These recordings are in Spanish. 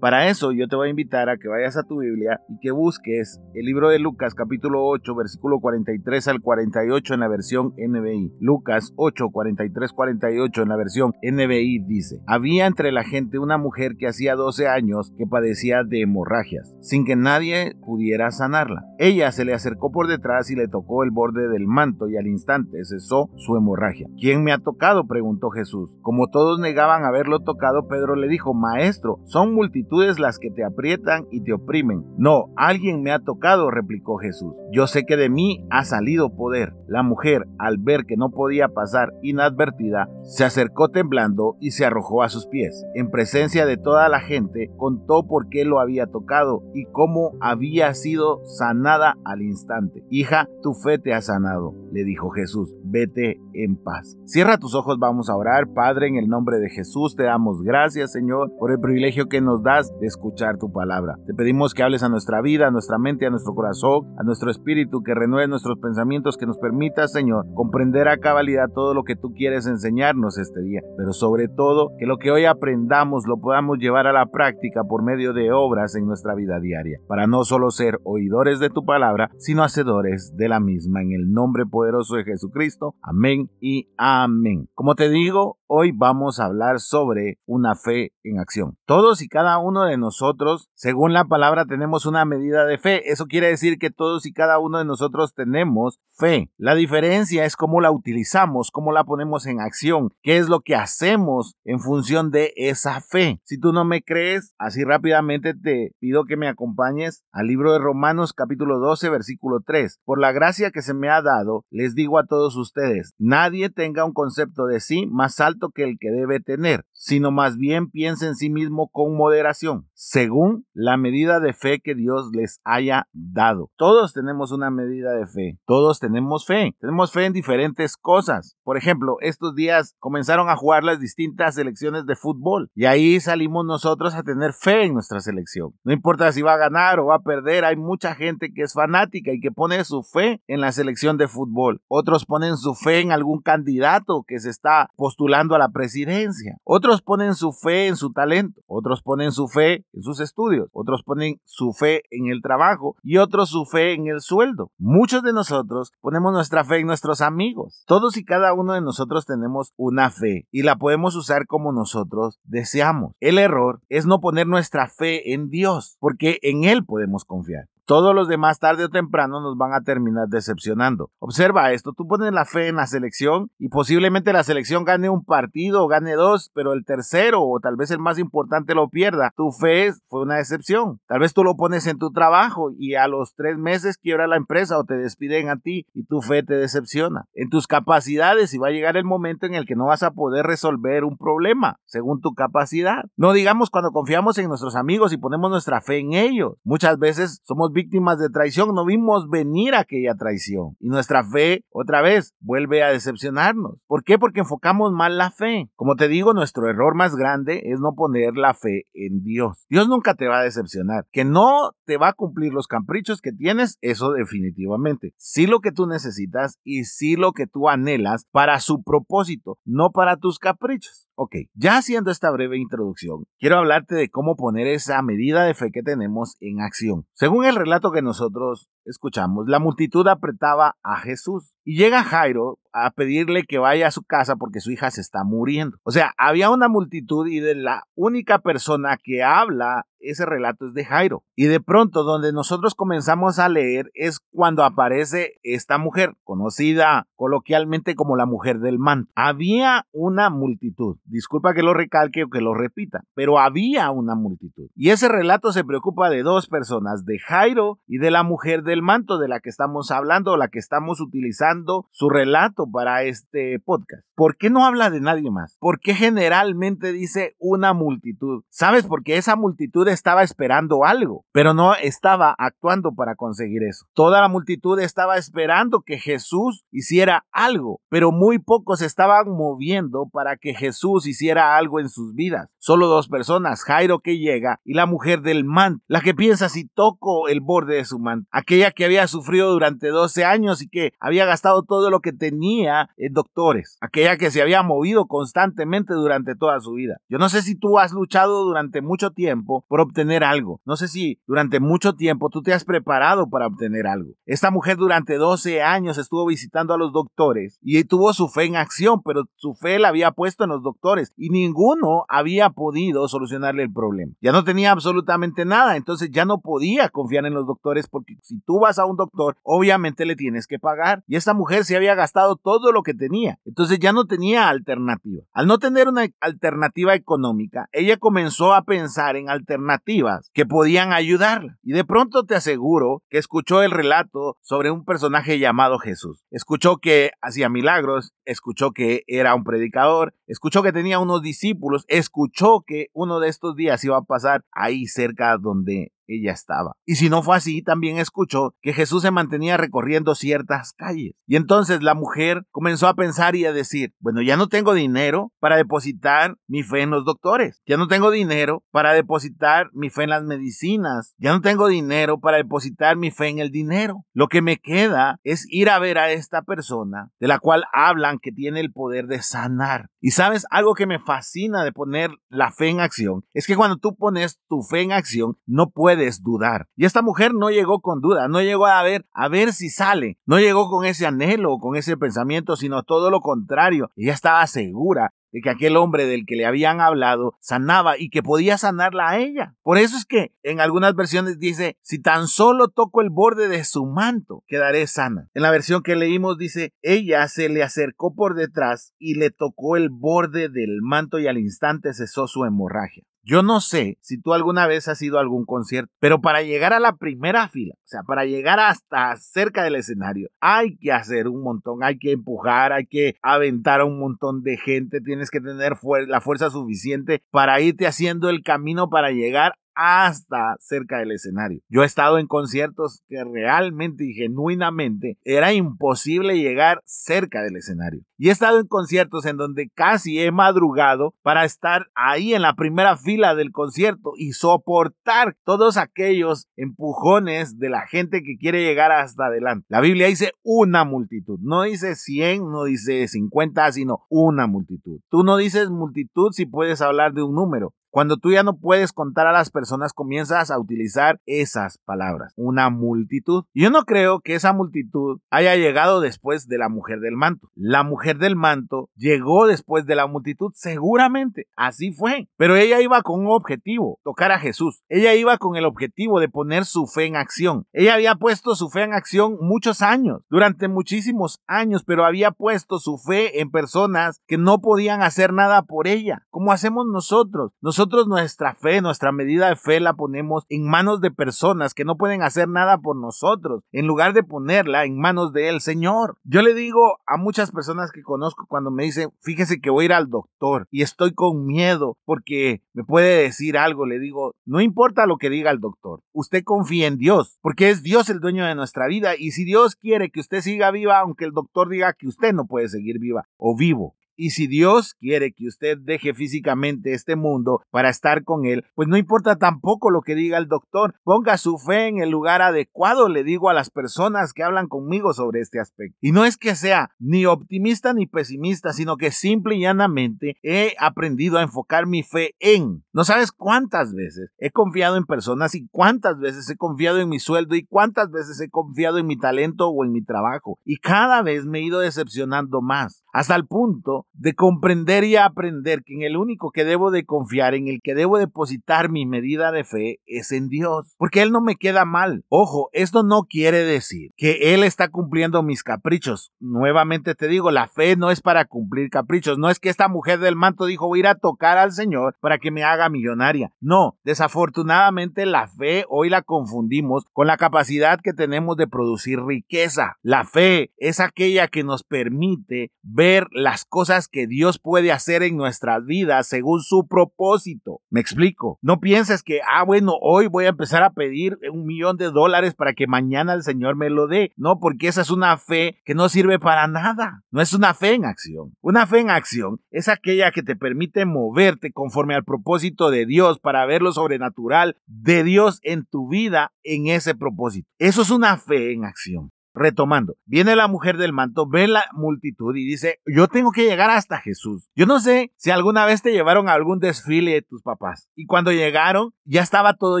Para eso yo te voy a invitar a que vayas a tu Biblia y que busques el libro de Lucas capítulo 8 versículo 43 al 48 en la versión NBI. Lucas 8 43 48 en la versión NBI dice, había entre la gente una mujer que hacía 12 años que padecía de hemorragias, sin que nadie pudiera sanarla. Ella se le acercó por detrás y le tocó el borde del manto y al instante cesó su hemorragia. ¿Quién me ha tocado? preguntó Jesús. Como todos negaban haberlo tocado, Pedro le dijo, Maestro, son multitudes las que te aprietan y te oprimen. No, alguien me ha tocado, replicó Jesús. Yo sé que de mí ha salido poder. La mujer, al ver que no podía pasar inadvertida, se acercó temblando y se arrojó a sus pies. En presencia de toda la gente, contó por qué lo había tocado y cómo había sido sanada al instante. Hija, tu fe te ha sanado, le dijo Jesús. Vete en paz. Cierra tus ojos, vamos a orar. Padre, en el nombre de Jesús, te damos gracias, Señor, por el privilegio que nos das de escuchar tu palabra. Te pedimos que hables a nuestra vida, a nuestra mente, a nuestro corazón, a nuestro espíritu, que renueve nuestros pensamientos, que nos permita, Señor, comprender a cabalidad todo lo que tú quieres enseñarnos este día, pero sobre todo que lo que hoy aprendamos lo podamos llevar a la práctica por medio de obras en nuestra vida diaria, para no solo ser oidores de tu palabra, sino hacedores de la misma. En el nombre poderoso de Jesucristo. Amén y amén. Como te digo, hoy vamos a hablar sobre una fe en acción. Todos y cada uno de nosotros, según la palabra, tenemos una medida de fe. Eso quiere decir que todos y cada uno de nosotros tenemos fe. La diferencia es cómo la utilizamos, cómo la ponemos en acción, qué es lo que hacemos en función de esa fe. Si tú no me crees, así rápidamente te pido que me acompañes al libro de Romanos capítulo 12 versículo 3. Por la gracia que se me ha dado, les digo a todos ustedes, nadie tenga un concepto de sí más alto que el que debe tener, sino más bien piense en sí mismo con moderación según la medida de fe que Dios les haya dado. Todos tenemos una medida de fe, todos tenemos fe, tenemos fe en diferentes cosas. Por ejemplo, estos días comenzaron a jugar las distintas selecciones de fútbol y ahí salimos nosotros a tener fe en nuestra selección. No importa si va a ganar o va a perder, hay mucha gente que es fanática y que pone su fe en la selección de fútbol. Otros ponen su fe en algún candidato que se está postulando a la presidencia. Otros ponen su fe en su talento. Otros ponen su fe en sus estudios, otros ponen su fe en el trabajo y otros su fe en el sueldo. Muchos de nosotros ponemos nuestra fe en nuestros amigos. Todos y cada uno de nosotros tenemos una fe y la podemos usar como nosotros deseamos. El error es no poner nuestra fe en Dios, porque en Él podemos confiar todos los demás tarde o temprano nos van a terminar decepcionando. Observa esto, tú pones la fe en la selección y posiblemente la selección gane un partido o gane dos, pero el tercero o tal vez el más importante lo pierda. Tu fe fue una decepción. Tal vez tú lo pones en tu trabajo y a los tres meses quiebra la empresa o te despiden a ti y tu fe te decepciona. En tus capacidades y va a llegar el momento en el que no vas a poder resolver un problema según tu capacidad. No digamos cuando confiamos en nuestros amigos y ponemos nuestra fe en ellos. Muchas veces somos víctimas de traición, no vimos venir aquella traición. Y nuestra fe, otra vez, vuelve a decepcionarnos. ¿Por qué? Porque enfocamos mal la fe. Como te digo, nuestro error más grande es no poner la fe en Dios. Dios nunca te va a decepcionar. Que no te va a cumplir los caprichos que tienes, eso definitivamente. Sí lo que tú necesitas y sí lo que tú anhelas para su propósito, no para tus caprichos. Ok, ya haciendo esta breve introducción, quiero hablarte de cómo poner esa medida de fe que tenemos en acción. Según el relato que nosotros escuchamos, la multitud apretaba a Jesús y llega Jairo a pedirle que vaya a su casa porque su hija se está muriendo. O sea, había una multitud y de la única persona que habla ese relato es de Jairo. Y de pronto donde nosotros comenzamos a leer es cuando aparece esta mujer, conocida coloquialmente como la mujer del manto. Había una multitud. Disculpa que lo recalque o que lo repita, pero había una multitud. Y ese relato se preocupa de dos personas, de Jairo y de la mujer del manto de la que estamos hablando o la que estamos utilizando su relato para este podcast. ¿Por qué no habla de nadie más? ¿Por qué generalmente dice una multitud? ¿Sabes? Porque esa multitud estaba esperando algo, pero no estaba actuando para conseguir eso. Toda la multitud estaba esperando que Jesús hiciera algo, pero muy pocos estaban moviendo para que Jesús hiciera algo en sus vidas. Solo dos personas, Jairo que llega y la mujer del manto, la que piensa si toco el borde de su manto, aquella que había sufrido durante 12 años y que había gastado todo lo que tenía en doctores, aquella que se había movido constantemente durante toda su vida. Yo no sé si tú has luchado durante mucho tiempo por obtener algo, no sé si durante mucho tiempo tú te has preparado para obtener algo. Esta mujer durante 12 años estuvo visitando a los doctores y tuvo su fe en acción, pero su fe la había puesto en los doctores y ninguno había podido solucionarle el problema. Ya no tenía absolutamente nada, entonces ya no podía confiar en los doctores porque si tú vas a un doctor, obviamente le tienes que pagar. Y esta mujer se había gastado todo lo que tenía, entonces ya no tenía alternativa. Al no tener una alternativa económica, ella comenzó a pensar en alternativas que podían ayudarla. Y de pronto te aseguro que escuchó el relato sobre un personaje llamado Jesús. Escuchó que hacía milagros, escuchó que era un predicador, escuchó que tenía unos discípulos, escuchó que uno de estos días iba a pasar ahí cerca donde ella estaba. Y si no fue así, también escuchó que Jesús se mantenía recorriendo ciertas calles. Y entonces la mujer comenzó a pensar y a decir, bueno, ya no tengo dinero para depositar mi fe en los doctores, ya no tengo dinero para depositar mi fe en las medicinas, ya no tengo dinero para depositar mi fe en el dinero. Lo que me queda es ir a ver a esta persona de la cual hablan que tiene el poder de sanar. Y sabes, algo que me fascina de poner la fe en acción es que cuando tú pones tu fe en acción, no puedes dudar. Y esta mujer no llegó con duda, no llegó a ver, a ver si sale, no llegó con ese anhelo, con ese pensamiento, sino todo lo contrario. Ella estaba segura de que aquel hombre del que le habían hablado sanaba y que podía sanarla a ella. Por eso es que en algunas versiones dice, si tan solo toco el borde de su manto, quedaré sana. En la versión que leímos dice, ella se le acercó por detrás y le tocó el borde del manto y al instante cesó su hemorragia. Yo no sé si tú alguna vez has ido a algún concierto, pero para llegar a la primera fila, o sea, para llegar hasta cerca del escenario, hay que hacer un montón, hay que empujar, hay que aventar a un montón de gente, tienes que tener la fuerza suficiente para irte haciendo el camino para llegar hasta cerca del escenario. Yo he estado en conciertos que realmente y genuinamente era imposible llegar cerca del escenario. Y he estado en conciertos en donde casi he madrugado para estar ahí en la primera fila del concierto y soportar todos aquellos empujones de la gente que quiere llegar hasta adelante. La Biblia dice una multitud, no dice 100, no dice 50, sino una multitud. Tú no dices multitud si puedes hablar de un número. Cuando tú ya no puedes contar a las personas, comienzas a utilizar esas palabras, una multitud. Yo no creo que esa multitud haya llegado después de la mujer del manto. La mujer del manto llegó después de la multitud, seguramente, así fue. Pero ella iba con un objetivo, tocar a Jesús. Ella iba con el objetivo de poner su fe en acción. Ella había puesto su fe en acción muchos años, durante muchísimos años, pero había puesto su fe en personas que no podían hacer nada por ella, como hacemos nosotros. Nosotros nuestra fe, nuestra medida de fe la ponemos en manos de personas que no pueden hacer nada por nosotros, en lugar de ponerla en manos del Señor. Yo le digo a muchas personas que conozco cuando me dicen, fíjese que voy a ir al doctor y estoy con miedo porque me puede decir algo, le digo, no importa lo que diga el doctor, usted confía en Dios, porque es Dios el dueño de nuestra vida y si Dios quiere que usted siga viva, aunque el doctor diga que usted no puede seguir viva o vivo, y si Dios quiere que usted deje físicamente este mundo para estar con Él, pues no importa tampoco lo que diga el doctor. Ponga su fe en el lugar adecuado, le digo a las personas que hablan conmigo sobre este aspecto. Y no es que sea ni optimista ni pesimista, sino que simple y llanamente he aprendido a enfocar mi fe en. No sabes cuántas veces he confiado en personas y cuántas veces he confiado en mi sueldo y cuántas veces he confiado en mi talento o en mi trabajo. Y cada vez me he ido decepcionando más, hasta el punto de comprender y aprender que en el único que debo de confiar, en el que debo depositar mi medida de fe, es en Dios. Porque Él no me queda mal. Ojo, esto no quiere decir que Él está cumpliendo mis caprichos. Nuevamente te digo, la fe no es para cumplir caprichos. No es que esta mujer del manto dijo voy a ir a tocar al Señor para que me haga millonaria. No, desafortunadamente la fe hoy la confundimos con la capacidad que tenemos de producir riqueza. La fe es aquella que nos permite ver las cosas que Dios puede hacer en nuestras vidas según su propósito. Me explico. No pienses que, ah, bueno, hoy voy a empezar a pedir un millón de dólares para que mañana el Señor me lo dé. No, porque esa es una fe que no sirve para nada. No es una fe en acción. Una fe en acción es aquella que te permite moverte conforme al propósito de Dios para ver lo sobrenatural de Dios en tu vida en ese propósito. Eso es una fe en acción. Retomando, viene la mujer del manto, ve la multitud y dice, yo tengo que llegar hasta Jesús. Yo no sé si alguna vez te llevaron a algún desfile de tus papás y cuando llegaron ya estaba todo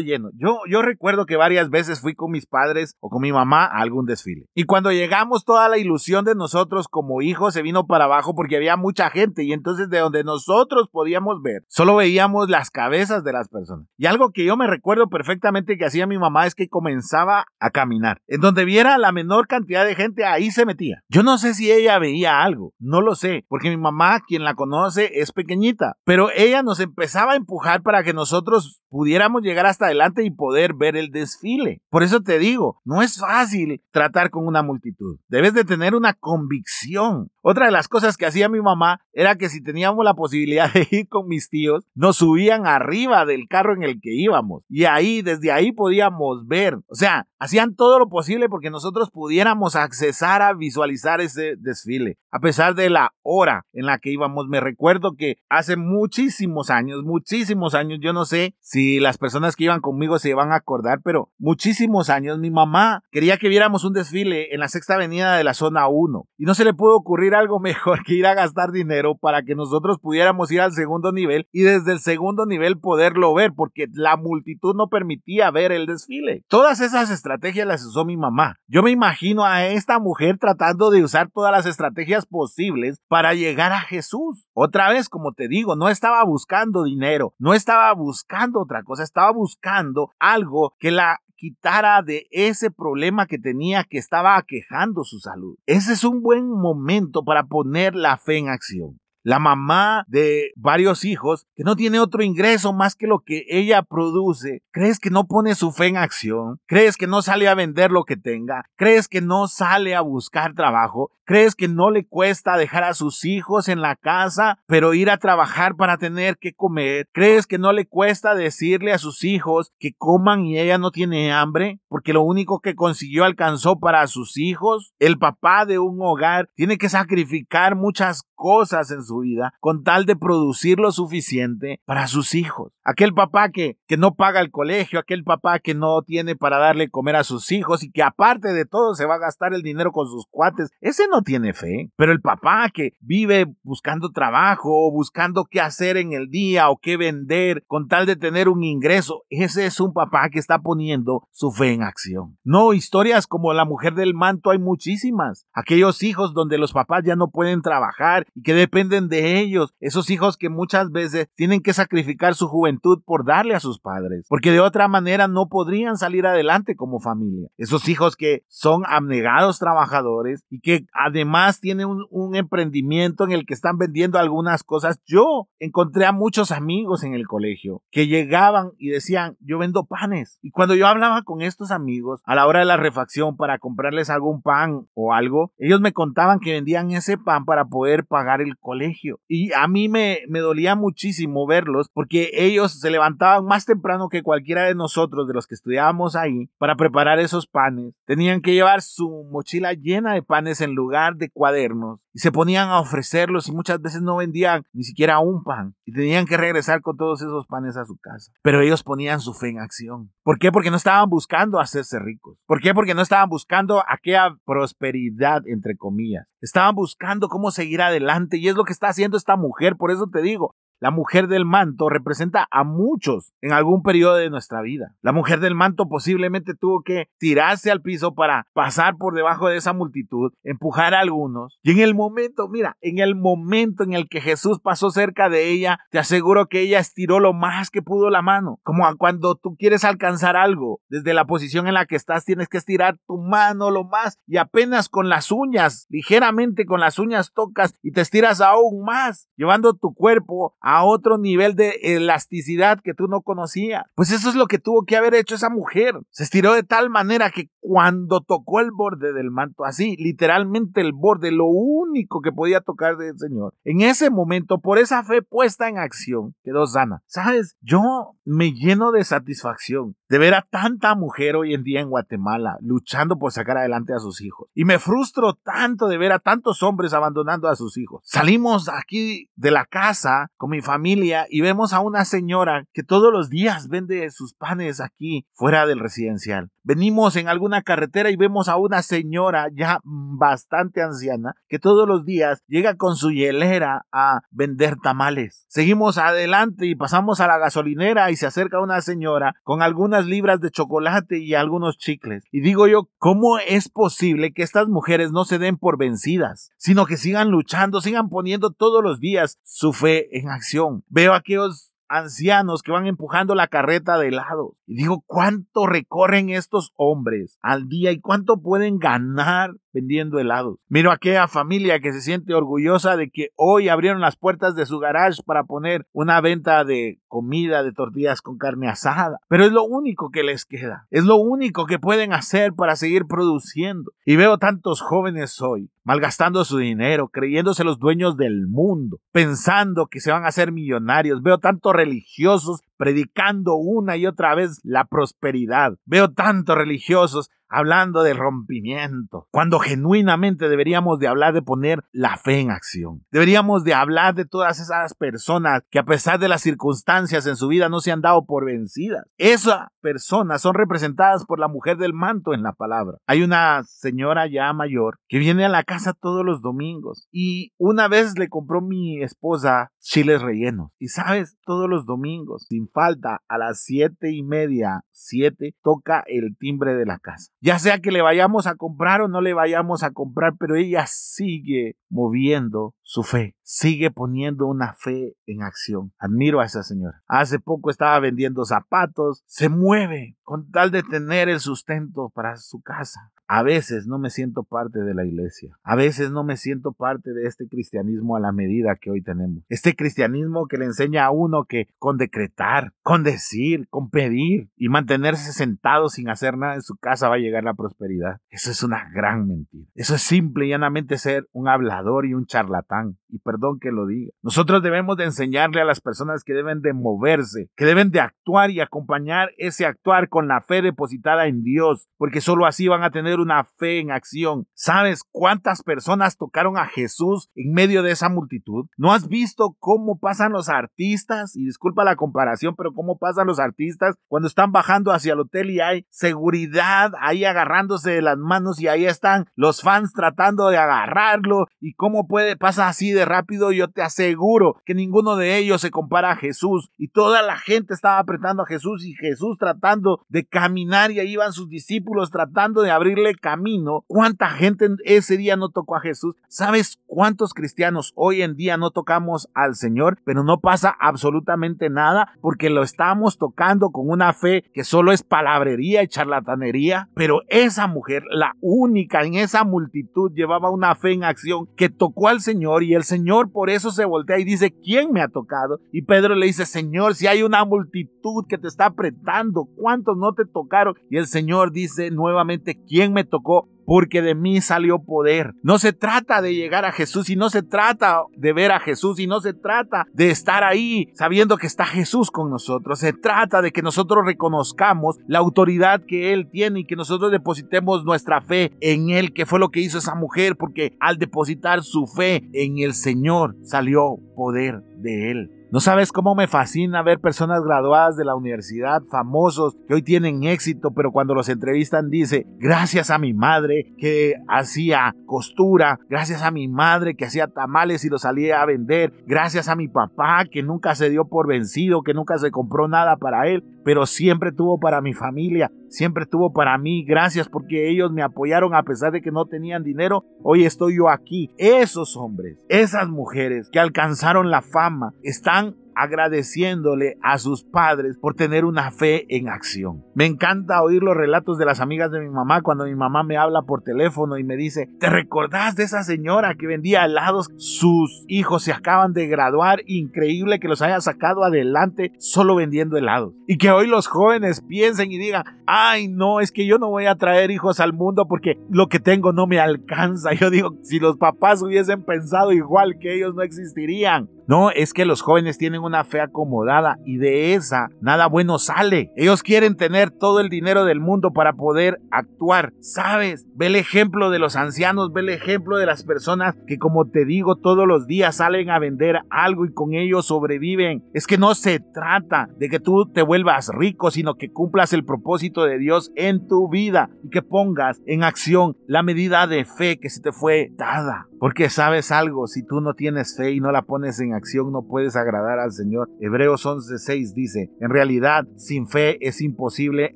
lleno. Yo, yo recuerdo que varias veces fui con mis padres o con mi mamá a algún desfile. Y cuando llegamos toda la ilusión de nosotros como hijos se vino para abajo porque había mucha gente y entonces de donde nosotros podíamos ver, solo veíamos las cabezas de las personas. Y algo que yo me recuerdo perfectamente que hacía mi mamá es que comenzaba a caminar. En donde viera la menor cantidad de gente ahí se metía. Yo no sé si ella veía algo, no lo sé, porque mi mamá, quien la conoce, es pequeñita, pero ella nos empezaba a empujar para que nosotros pudiéramos llegar hasta adelante y poder ver el desfile. Por eso te digo, no es fácil tratar con una multitud. Debes de tener una convicción. Otra de las cosas que hacía mi mamá era que si teníamos la posibilidad de ir con mis tíos, nos subían arriba del carro en el que íbamos. Y ahí, desde ahí podíamos ver. O sea, hacían todo lo posible porque nosotros pudiéramos accesar a visualizar ese desfile. A pesar de la hora en la que íbamos, me recuerdo que hace muchísimos años, muchísimos años, yo no sé si las personas que iban conmigo se van a acordar, pero muchísimos años mi mamá quería que viéramos un desfile en la sexta avenida de la zona 1 y no se le pudo ocurrir algo mejor que ir a gastar dinero para que nosotros pudiéramos ir al segundo nivel y desde el segundo nivel poderlo ver porque la multitud no permitía ver el desfile. Todas esas estrategias las usó mi mamá. Yo me imagino a esta mujer tratando de usar todas las estrategias posibles para llegar a Jesús. Otra vez, como te digo, no estaba buscando dinero, no estaba buscando otra cosa, estaba buscando algo que la quitara de ese problema que tenía que estaba aquejando su salud. Ese es un buen momento para poner la fe en acción la mamá de varios hijos que no tiene otro ingreso más que lo que ella produce, ¿crees que no pone su fe en acción? ¿Crees que no sale a vender lo que tenga? ¿Crees que no sale a buscar trabajo? ¿Crees que no le cuesta dejar a sus hijos en la casa, pero ir a trabajar para tener que comer? ¿Crees que no le cuesta decirle a sus hijos que coman y ella no tiene hambre? Porque lo único que consiguió alcanzó para sus hijos. El papá de un hogar tiene que sacrificar muchas cosas en su vida con tal de producir lo suficiente para sus hijos. Aquel papá que, que no paga el colegio, aquel papá que no tiene para darle comer a sus hijos y que aparte de todo se va a gastar el dinero con sus cuates, ese no tiene fe. Pero el papá que vive buscando trabajo o buscando qué hacer en el día o qué vender con tal de tener un ingreso, ese es un papá que está poniendo su fe en acción. No, historias como la mujer del manto hay muchísimas. Aquellos hijos donde los papás ya no pueden trabajar y que dependen de ellos, esos hijos que muchas veces tienen que sacrificar su juventud por darle a sus padres, porque de otra manera no podrían salir adelante como familia. Esos hijos que son abnegados trabajadores y que además tienen un, un emprendimiento en el que están vendiendo algunas cosas. Yo encontré a muchos amigos en el colegio que llegaban y decían, yo vendo panes. Y cuando yo hablaba con estos amigos a la hora de la refacción para comprarles algún pan o algo, ellos me contaban que vendían ese pan para poder pagar el colegio. Y a mí me, dolía muchísimo verlos porque ellos se levantaban más temprano que cualquiera de nosotros, de los que estudiábamos ahí, para preparar esos panes. Tenían que llevar su mochila llena de panes en lugar de cuadernos y se ponían a ofrecerlos y muchas veces no vendían ni siquiera un pan y tenían que regresar con todos esos panes a su casa. Pero ellos ponían su fe en acción. ¿Por qué? Porque no estaban buscando hacerse ricos. ¿Por qué? Porque no estaban buscando aquella prosperidad, entre comillas. Estaban buscando cómo seguir adelante y es lo que está haciendo esta mujer. Por eso te digo, la mujer del manto representa a muchos en algún periodo de nuestra vida. La mujer del manto posiblemente tuvo que tirarse al piso para pasar por debajo de esa multitud, empujar a algunos. Y en el momento, mira, en el momento en el que Jesús pasó cerca de ella, te aseguro que ella estiró lo más que pudo la mano. Como cuando tú quieres alcanzar algo, desde la posición en la que estás tienes que estirar tu mano lo más y apenas con las uñas, ligeramente con las uñas tocas y te estiras aún más, llevando tu cuerpo a otro nivel de elasticidad que tú no conocías. Pues eso es lo que tuvo que haber hecho esa mujer. Se estiró de tal manera que cuando tocó el borde del manto, así, literalmente el borde, lo único que podía tocar del Señor, en ese momento, por esa fe puesta en acción, quedó sana. ¿Sabes? Yo me lleno de satisfacción de ver a tanta mujer hoy en día en Guatemala luchando por sacar adelante a sus hijos. Y me frustro tanto de ver a tantos hombres abandonando a sus hijos. Salimos aquí de la casa con mi familia y vemos a una señora que todos los días vende sus panes aquí fuera del residencial. Venimos en alguna carretera y vemos a una señora ya bastante anciana que todos los días llega con su hielera a vender tamales. Seguimos adelante y pasamos a la gasolinera y se acerca una señora con algunas libras de chocolate y algunos chicles. Y digo yo, ¿cómo es posible que estas mujeres no se den por vencidas, sino que sigan luchando, sigan poniendo todos los días su fe en acción? Veo a aquellos ancianos que van empujando la carreta de lado. Y digo, ¿cuánto recorren estos hombres al día y cuánto pueden ganar vendiendo helados. Miro a aquella familia que se siente orgullosa de que hoy abrieron las puertas de su garage para poner una venta de comida, de tortillas con carne asada. Pero es lo único que les queda. Es lo único que pueden hacer para seguir produciendo. Y veo tantos jóvenes hoy malgastando su dinero, creyéndose los dueños del mundo, pensando que se van a hacer millonarios. Veo tantos religiosos predicando una y otra vez la prosperidad. Veo tantos religiosos hablando de rompimiento, cuando genuinamente deberíamos de hablar de poner la fe en acción. Deberíamos de hablar de todas esas personas que a pesar de las circunstancias en su vida no se han dado por vencidas. Esas personas son representadas por la mujer del manto en la palabra. Hay una señora ya mayor que viene a la casa todos los domingos y una vez le compró mi esposa chiles rellenos y sabes, todos los domingos, sin falta, a las siete y media, siete, toca el timbre de la casa ya sea que le vayamos a comprar o no le vayamos a comprar, pero ella sigue moviendo su fe, sigue poniendo una fe en acción. Admiro a esa señora. Hace poco estaba vendiendo zapatos, se mueve con tal de tener el sustento para su casa. A veces no me siento parte de la iglesia. A veces no me siento parte de este cristianismo a la medida que hoy tenemos. Este cristianismo que le enseña a uno que con decretar, con decir, con pedir y mantenerse sentado sin hacer nada en su casa va a llegar la prosperidad. Eso es una gran mentira. Eso es simple y llanamente ser un hablador y un charlatán. Y perdón que lo diga. Nosotros debemos de enseñarle a las personas que deben de moverse, que deben de actuar y acompañar ese actuar con la fe depositada en Dios, porque solo así van a tener una fe en acción. ¿Sabes cuántas personas tocaron a Jesús en medio de esa multitud? ¿No has visto cómo pasan los artistas? Y disculpa la comparación, pero cómo pasan los artistas cuando están bajando hacia el hotel y hay seguridad ahí agarrándose de las manos y ahí están los fans tratando de agarrarlo y cómo puede pasa así de rápido. Yo te aseguro que ninguno de ellos se compara a Jesús y toda la gente estaba apretando a Jesús y Jesús tratando de caminar y ahí van sus discípulos tratando de abrirle camino. ¿Cuánta gente ese día no tocó a Jesús? ¿Sabes cuántos cristianos hoy en día no tocamos al Señor, pero no pasa absolutamente nada porque lo estamos tocando con una fe que solo es palabrería y charlatanería? Pero esa mujer, la única en esa multitud, llevaba una fe en acción que tocó al Señor y el Señor por eso se voltea y dice, ¿quién me ha tocado? Y Pedro le dice, Señor, si hay una multitud que te está apretando, ¿cuántos no te tocaron? Y el Señor dice nuevamente, ¿quién me tocó porque de mí salió poder. No se trata de llegar a Jesús y no se trata de ver a Jesús y no se trata de estar ahí sabiendo que está Jesús con nosotros. Se trata de que nosotros reconozcamos la autoridad que Él tiene y que nosotros depositemos nuestra fe en Él, que fue lo que hizo esa mujer, porque al depositar su fe en el Señor salió poder de Él. No sabes cómo me fascina ver personas graduadas de la universidad, famosos, que hoy tienen éxito, pero cuando los entrevistan dice, gracias a mi madre que hacía costura, gracias a mi madre que hacía tamales y los salía a vender, gracias a mi papá que nunca se dio por vencido, que nunca se compró nada para él, pero siempre tuvo para mi familia, siempre tuvo para mí. Gracias porque ellos me apoyaron a pesar de que no tenían dinero. Hoy estoy yo aquí. Esos hombres, esas mujeres que alcanzaron la fama, están agradeciéndole a sus padres por tener una fe en acción. Me encanta oír los relatos de las amigas de mi mamá cuando mi mamá me habla por teléfono y me dice, ¿te recordás de esa señora que vendía helados? Sus hijos se acaban de graduar, increíble que los haya sacado adelante solo vendiendo helados. Y que hoy los jóvenes piensen y digan, ay no, es que yo no voy a traer hijos al mundo porque lo que tengo no me alcanza. Yo digo, si los papás hubiesen pensado igual que ellos no existirían. No, es que los jóvenes tienen una fe acomodada y de esa nada bueno sale. Ellos quieren tener todo el dinero del mundo para poder actuar. ¿Sabes? Ve el ejemplo de los ancianos, ve el ejemplo de las personas que como te digo todos los días salen a vender algo y con ello sobreviven. Es que no se trata de que tú te vuelvas rico, sino que cumplas el propósito de Dios en tu vida y que pongas en acción la medida de fe que se te fue dada. Porque sabes algo, si tú no tienes fe y no la pones en acción, no puedes agradar al Señor. Hebreos 11:6 dice, en realidad, sin fe es imposible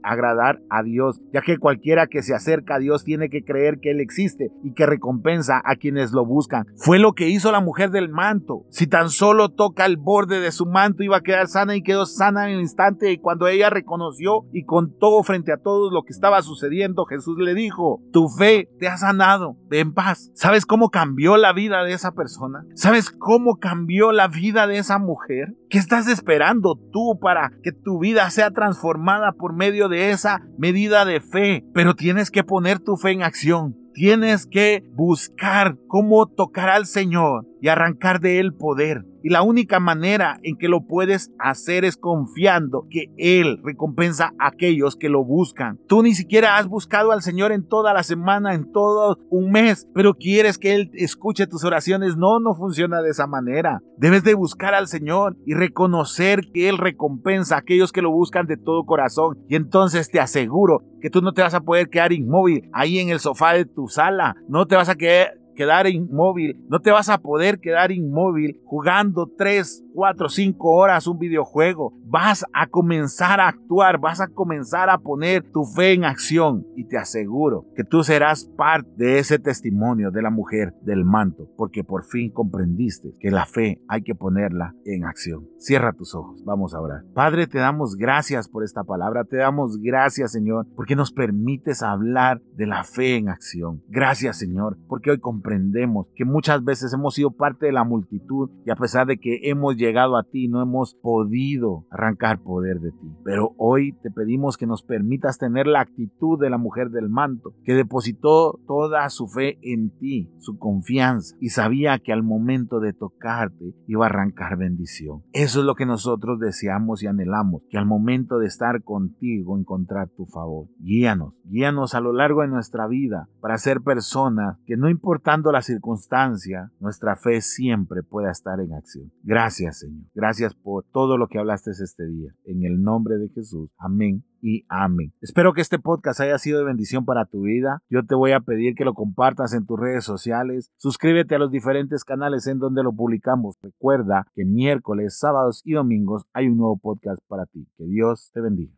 agradar a Dios, ya que cualquiera que se acerca a Dios tiene que creer que Él existe y que recompensa a quienes lo buscan. Fue lo que hizo la mujer del manto. Si tan solo toca el borde de su manto iba a quedar sana y quedó sana en el instante y cuando ella reconoció y contó frente a todos lo que estaba sucediendo, Jesús le dijo, tu fe te ha sanado, en paz. ¿Sabes cómo cambió? Cambió la vida de esa persona? ¿Sabes cómo cambió la vida de esa mujer? ¿Qué estás esperando tú para que tu vida sea transformada por medio de esa medida de fe? Pero tienes que poner tu fe en acción. Tienes que buscar cómo tocar al Señor y arrancar de él poder. Y la única manera en que lo puedes hacer es confiando que Él recompensa a aquellos que lo buscan. Tú ni siquiera has buscado al Señor en toda la semana, en todo un mes, pero quieres que Él escuche tus oraciones. No, no funciona de esa manera. Debes de buscar al Señor y reconocer que Él recompensa a aquellos que lo buscan de todo corazón. Y entonces te aseguro que tú no te vas a poder quedar inmóvil ahí en el sofá de tu sala. No te vas a quedar quedar inmóvil, no te vas a poder quedar inmóvil jugando 3, 4, 5 horas un videojuego. Vas a comenzar a actuar, vas a comenzar a poner tu fe en acción y te aseguro que tú serás parte de ese testimonio de la mujer del manto, porque por fin comprendiste que la fe hay que ponerla en acción. Cierra tus ojos, vamos a orar. Padre, te damos gracias por esta palabra, te damos gracias Señor, porque nos permites hablar de la fe en acción. Gracias Señor, porque hoy comprendemos que muchas veces hemos sido parte de la multitud y a pesar de que hemos llegado a ti no hemos podido arrancar poder de ti. Pero hoy te pedimos que nos permitas tener la actitud de la mujer del manto, que depositó toda su fe en ti, su confianza y sabía que al momento de tocarte iba a arrancar bendición. Eso es lo que nosotros deseamos y anhelamos, que al momento de estar contigo encontrar tu favor. Guíanos, guíanos a lo largo de nuestra vida para ser personas que no importa la circunstancia, nuestra fe siempre pueda estar en acción. Gracias, Señor. Gracias por todo lo que hablaste este día. En el nombre de Jesús. Amén y amén. Espero que este podcast haya sido de bendición para tu vida. Yo te voy a pedir que lo compartas en tus redes sociales. Suscríbete a los diferentes canales en donde lo publicamos. Recuerda que miércoles, sábados y domingos hay un nuevo podcast para ti. Que Dios te bendiga.